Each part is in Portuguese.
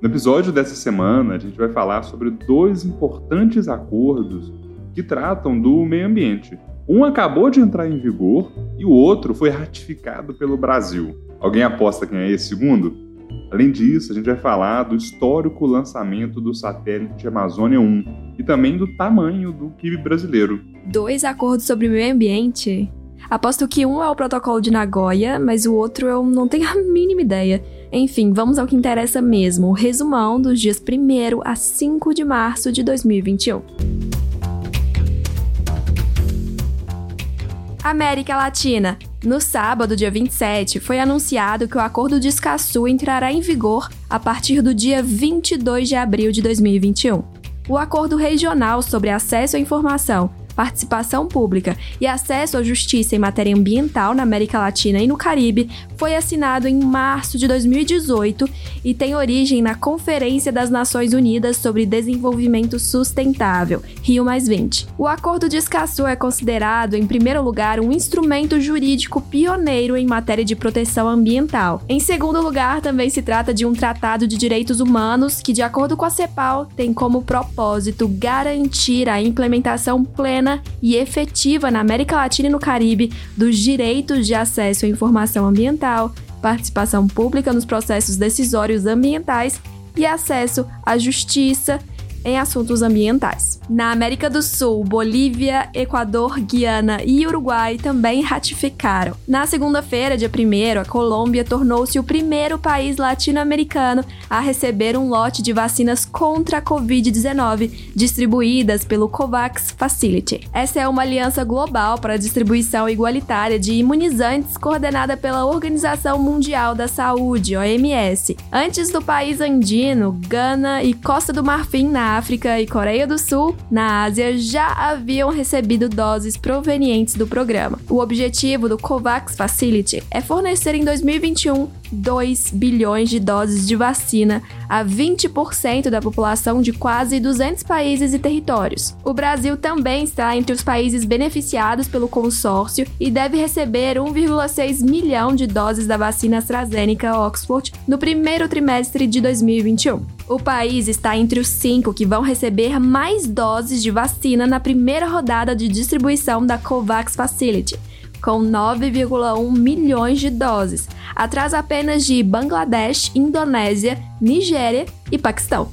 No episódio dessa semana, a gente vai falar sobre dois importantes acordos que tratam do meio ambiente. Um acabou de entrar em vigor e o outro foi ratificado pelo Brasil. Alguém aposta quem é esse segundo? Além disso, a gente vai falar do histórico lançamento do satélite Amazônia 1 e também do tamanho do PIB brasileiro. Dois acordos sobre o meio ambiente? Aposto que um é o protocolo de Nagoya, mas o outro eu não tenho a mínima ideia. Enfim, vamos ao que interessa mesmo: o resumão dos dias 1 a 5 de março de 2021. América Latina. No sábado, dia 27, foi anunciado que o Acordo de Escazú entrará em vigor a partir do dia 22 de abril de 2021. O Acordo Regional sobre Acesso à Informação participação pública e acesso à justiça em matéria ambiental na América Latina e no Caribe foi assinado em março de 2018 e tem origem na Conferência das Nações Unidas sobre Desenvolvimento Sustentável, Rio O Acordo de Escazú é considerado, em primeiro lugar, um instrumento jurídico pioneiro em matéria de proteção ambiental. Em segundo lugar, também se trata de um tratado de direitos humanos que, de acordo com a CEPAL, tem como propósito garantir a implementação plena plena e efetiva na América Latina e no Caribe dos direitos de acesso à informação ambiental, participação pública nos processos decisórios ambientais e acesso à justiça em assuntos ambientais. Na América do Sul, Bolívia, Equador, Guiana e Uruguai também ratificaram. Na segunda-feira, dia 1, a Colômbia tornou-se o primeiro país latino-americano a receber um lote de vacinas contra a Covid-19 distribuídas pelo COVAX Facility. Essa é uma aliança global para a distribuição igualitária de imunizantes coordenada pela Organização Mundial da Saúde, OMS. Antes do país andino, Gana e Costa do Marfim, na África e Coreia do Sul, na Ásia, já haviam recebido doses provenientes do programa. O objetivo do COVAX Facility é fornecer em 2021 2 bilhões de doses de vacina a 20% da população de quase 200 países e territórios. O Brasil também está entre os países beneficiados pelo consórcio e deve receber 1,6 milhão de doses da vacina AstraZeneca Oxford no primeiro trimestre de 2021. O país está entre os cinco que vão receber mais doses de vacina na primeira rodada de distribuição da COVAX Facility com 9,1 milhões de doses, atrás apenas de Bangladesh, Indonésia, Nigéria e Paquistão.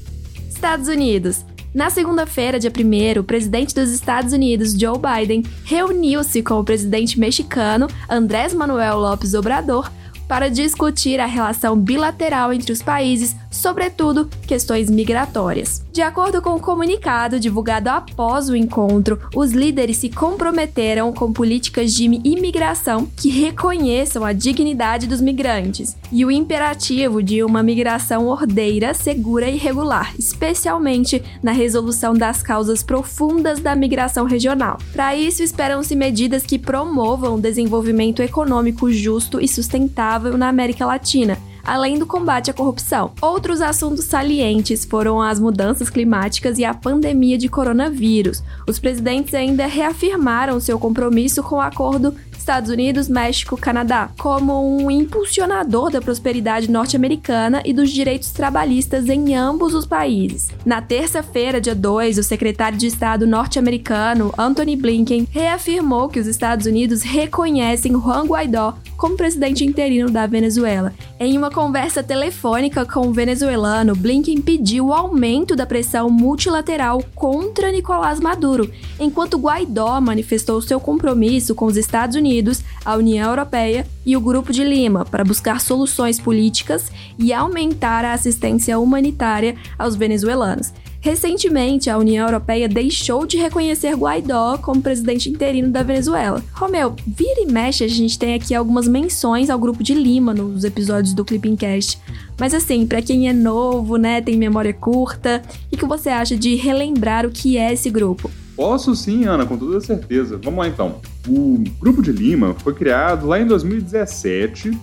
Estados Unidos. Na segunda-feira, dia 1, o presidente dos Estados Unidos, Joe Biden, reuniu-se com o presidente mexicano Andrés Manuel López Obrador para discutir a relação bilateral entre os países, sobretudo questões migratórias. De acordo com o comunicado divulgado após o encontro, os líderes se comprometeram com políticas de imigração que reconheçam a dignidade dos migrantes e o imperativo de uma migração ordeira, segura e regular, especialmente na resolução das causas profundas da migração regional. Para isso, esperam-se medidas que promovam o desenvolvimento econômico justo e sustentável na América Latina além do combate à corrupção. Outros assuntos salientes foram as mudanças climáticas e a pandemia de coronavírus. Os presidentes ainda reafirmaram seu compromisso com o acordo Estados Unidos, México, Canadá, como um impulsionador da prosperidade norte-americana e dos direitos trabalhistas em ambos os países. Na terça-feira, dia 2, o secretário de Estado norte-americano, Anthony Blinken, reafirmou que os Estados Unidos reconhecem Juan Guaidó como presidente interino da Venezuela. Em uma conversa telefônica com o venezuelano, Blinken pediu o aumento da pressão multilateral contra Nicolás Maduro, enquanto Guaidó manifestou seu compromisso com os Estados Unidos Unidos, a União Europeia e o Grupo de Lima para buscar soluções políticas e aumentar a assistência humanitária aos venezuelanos. Recentemente, a União Europeia deixou de reconhecer Guaidó como presidente interino da Venezuela. Romeu, vira e mexe, a gente tem aqui algumas menções ao grupo de Lima nos episódios do Clipping Cast. Mas assim, para quem é novo, né, tem memória curta, o que você acha de relembrar o que é esse grupo? Posso sim, Ana, com toda certeza. Vamos lá então. O Grupo de Lima foi criado lá em 2017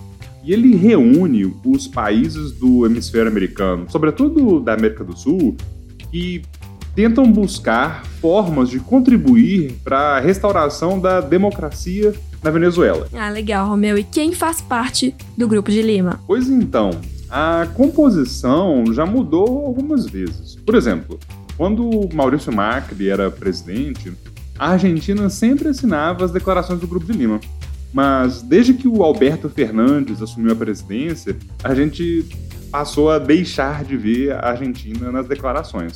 e ele reúne os países do hemisfério americano, sobretudo da América do Sul, que tentam buscar formas de contribuir para a restauração da democracia na Venezuela. Ah, legal, Romeu. E quem faz parte do Grupo de Lima? Pois então, a composição já mudou algumas vezes. Por exemplo, quando Maurício Macri era presidente, a Argentina sempre assinava as declarações do Grupo de Lima. Mas desde que o Alberto Fernandes assumiu a presidência, a gente passou a deixar de ver a Argentina nas declarações.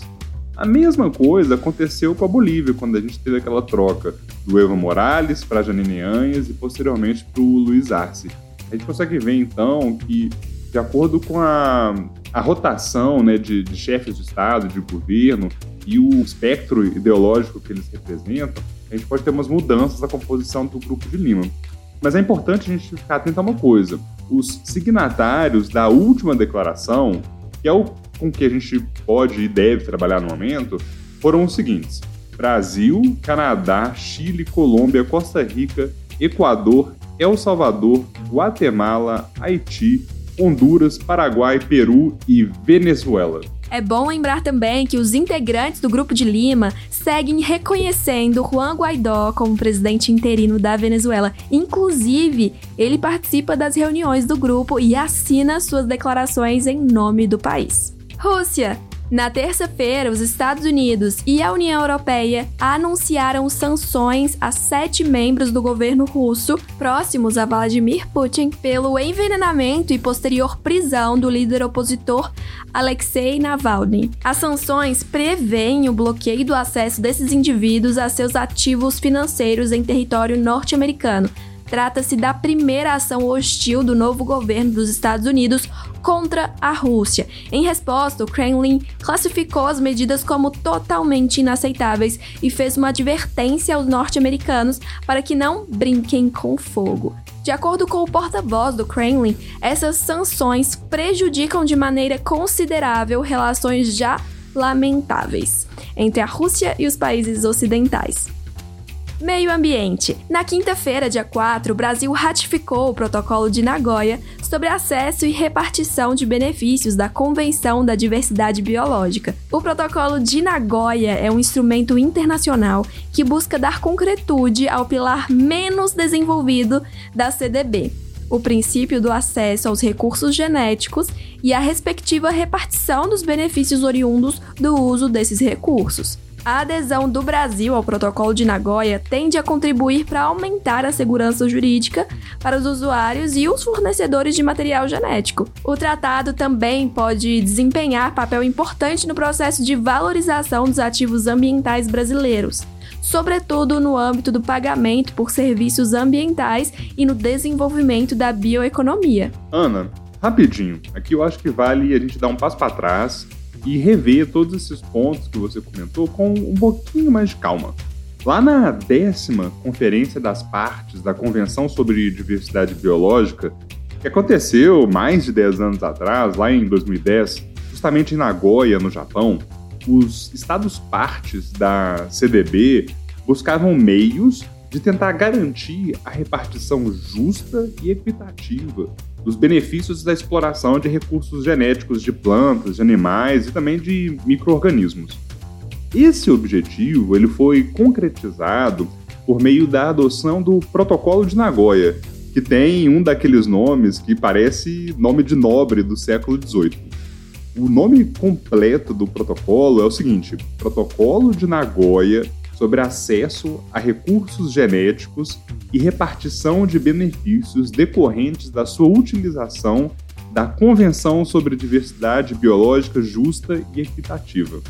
A mesma coisa aconteceu com a Bolívia, quando a gente teve aquela troca do Evo Morales para Janine Anhas e posteriormente para o Luiz Arce. A gente consegue ver então que, de acordo com a, a rotação né, de, de chefes de Estado, de governo e o espectro ideológico que eles representam, a gente pode ter umas mudanças na composição do Grupo de Lima. Mas é importante a gente ficar atento a uma coisa: os signatários da última declaração, que é o com que a gente pode e deve trabalhar no momento, foram os seguintes: Brasil, Canadá, Chile, Colômbia, Costa Rica, Equador, El Salvador, Guatemala, Haiti, Honduras, Paraguai, Peru e Venezuela. É bom lembrar também que os integrantes do Grupo de Lima seguem reconhecendo Juan Guaidó como presidente interino da Venezuela. Inclusive, ele participa das reuniões do grupo e assina suas declarações em nome do país. Rússia. Na terça-feira, os Estados Unidos e a União Europeia anunciaram sanções a sete membros do governo russo próximos a Vladimir Putin pelo envenenamento e posterior prisão do líder opositor Alexei Navalny. As sanções prevêem o bloqueio do acesso desses indivíduos a seus ativos financeiros em território norte-americano, Trata-se da primeira ação hostil do novo governo dos Estados Unidos contra a Rússia. Em resposta, o Kremlin classificou as medidas como totalmente inaceitáveis e fez uma advertência aos norte-americanos para que não brinquem com fogo. De acordo com o porta-voz do Kremlin, essas sanções prejudicam de maneira considerável relações já lamentáveis entre a Rússia e os países ocidentais. Meio Ambiente. Na quinta-feira, dia 4, o Brasil ratificou o Protocolo de Nagoya sobre acesso e repartição de benefícios da Convenção da Diversidade Biológica. O Protocolo de Nagoya é um instrumento internacional que busca dar concretude ao pilar menos desenvolvido da CDB o princípio do acesso aos recursos genéticos e a respectiva repartição dos benefícios oriundos do uso desses recursos. A adesão do Brasil ao Protocolo de Nagoya tende a contribuir para aumentar a segurança jurídica para os usuários e os fornecedores de material genético. O tratado também pode desempenhar papel importante no processo de valorização dos ativos ambientais brasileiros, sobretudo no âmbito do pagamento por serviços ambientais e no desenvolvimento da bioeconomia. Ana, rapidinho, aqui eu acho que vale a gente dar um passo para trás e rever todos esses pontos que você comentou com um pouquinho mais de calma. Lá na décima Conferência das Partes da Convenção sobre Diversidade Biológica, que aconteceu mais de 10 anos atrás, lá em 2010, justamente em Nagoya, no Japão, os estados partes da CDB buscavam meios de tentar garantir a repartição justa e equitativa dos benefícios da exploração de recursos genéticos de plantas, de animais e também de microorganismos. Esse objetivo ele foi concretizado por meio da adoção do Protocolo de Nagoya, que tem um daqueles nomes que parece nome de nobre do século XVIII. O nome completo do protocolo é o seguinte: Protocolo de Nagoya sobre acesso a recursos genéticos e repartição de benefícios decorrentes da sua utilização da Convenção sobre Diversidade Biológica Justa e Equitativa.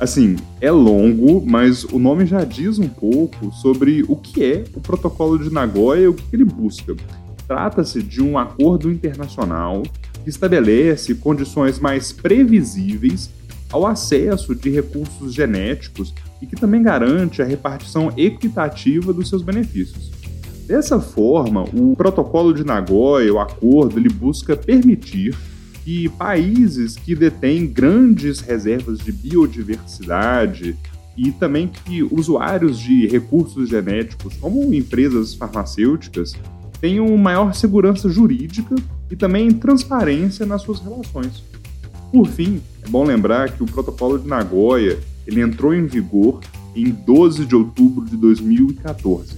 Assim, é longo, mas o nome já diz um pouco sobre o que é o Protocolo de Nagoya e o que ele busca. Trata-se de um acordo internacional que estabelece condições mais previsíveis ao acesso de recursos genéticos e que também garante a repartição equitativa dos seus benefícios. Dessa forma, o Protocolo de Nagoya, o acordo, ele busca permitir que países que detêm grandes reservas de biodiversidade e também que usuários de recursos genéticos, como empresas farmacêuticas, tenham maior segurança jurídica e também transparência nas suas relações. Por fim, é bom lembrar que o Protocolo de Nagoya ele entrou em vigor em 12 de outubro de 2014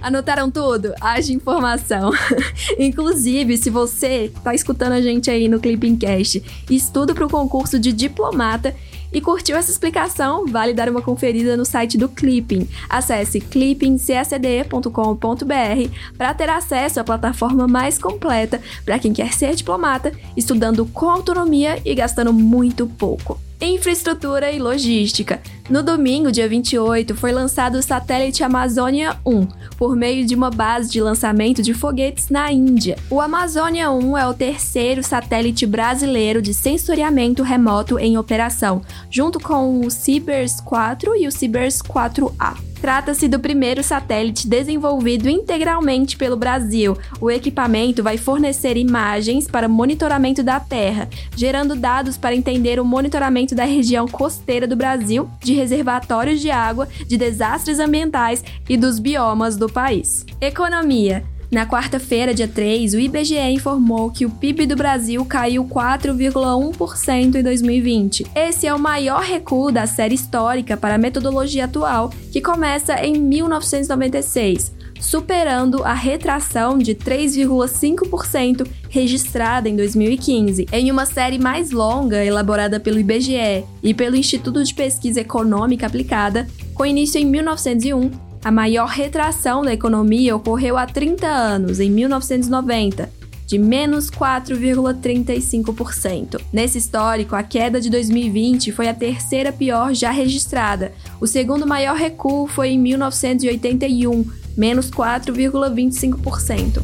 Anotaram tudo? Haja informação. Inclusive, se você está escutando a gente aí no Clipping Cast, estuda para o concurso de diplomata e curtiu essa explicação, vale dar uma conferida no site do Clipping. Acesse clippingcacd.com.br para ter acesso à plataforma mais completa para quem quer ser diplomata, estudando com autonomia e gastando muito pouco. Infraestrutura e logística. No domingo, dia 28, foi lançado o satélite Amazônia 1, por meio de uma base de lançamento de foguetes na Índia. O Amazônia 1 é o terceiro satélite brasileiro de sensoriamento remoto em operação, junto com o Cibers 4 e o Cibers 4A. Trata-se do primeiro satélite desenvolvido integralmente pelo Brasil. O equipamento vai fornecer imagens para monitoramento da Terra, gerando dados para entender o monitoramento da região costeira do Brasil, de reservatórios de água, de desastres ambientais e dos biomas do país. Economia. Na quarta-feira, dia 3, o IBGE informou que o PIB do Brasil caiu 4,1% em 2020. Esse é o maior recuo da série histórica para a metodologia atual, que começa em 1996 superando a retração de 3,5% registrada em 2015, em uma série mais longa elaborada pelo IBGE e pelo Instituto de Pesquisa Econômica Aplicada, com início em 1901 a maior retração da economia ocorreu há 30 anos, em 1990, de menos 4,35%. Nesse histórico, a queda de 2020 foi a terceira pior já registrada. O segundo maior recuo foi em 1981, menos 4,25%.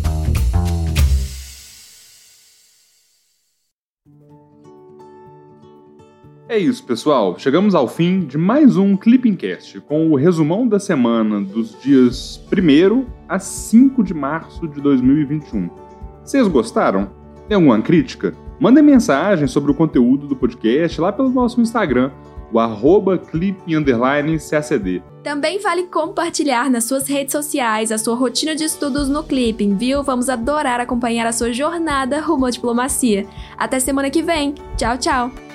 É isso, pessoal. Chegamos ao fim de mais um Clippingcast com o resumão da semana dos dias 1 a 5 de março de 2021. Vocês gostaram? Tem alguma crítica? Mandem mensagem sobre o conteúdo do podcast lá pelo nosso Instagram, o arroba. Também vale compartilhar nas suas redes sociais a sua rotina de estudos no Clipping, viu? Vamos adorar acompanhar a sua jornada rumo à diplomacia. Até semana que vem. Tchau, tchau!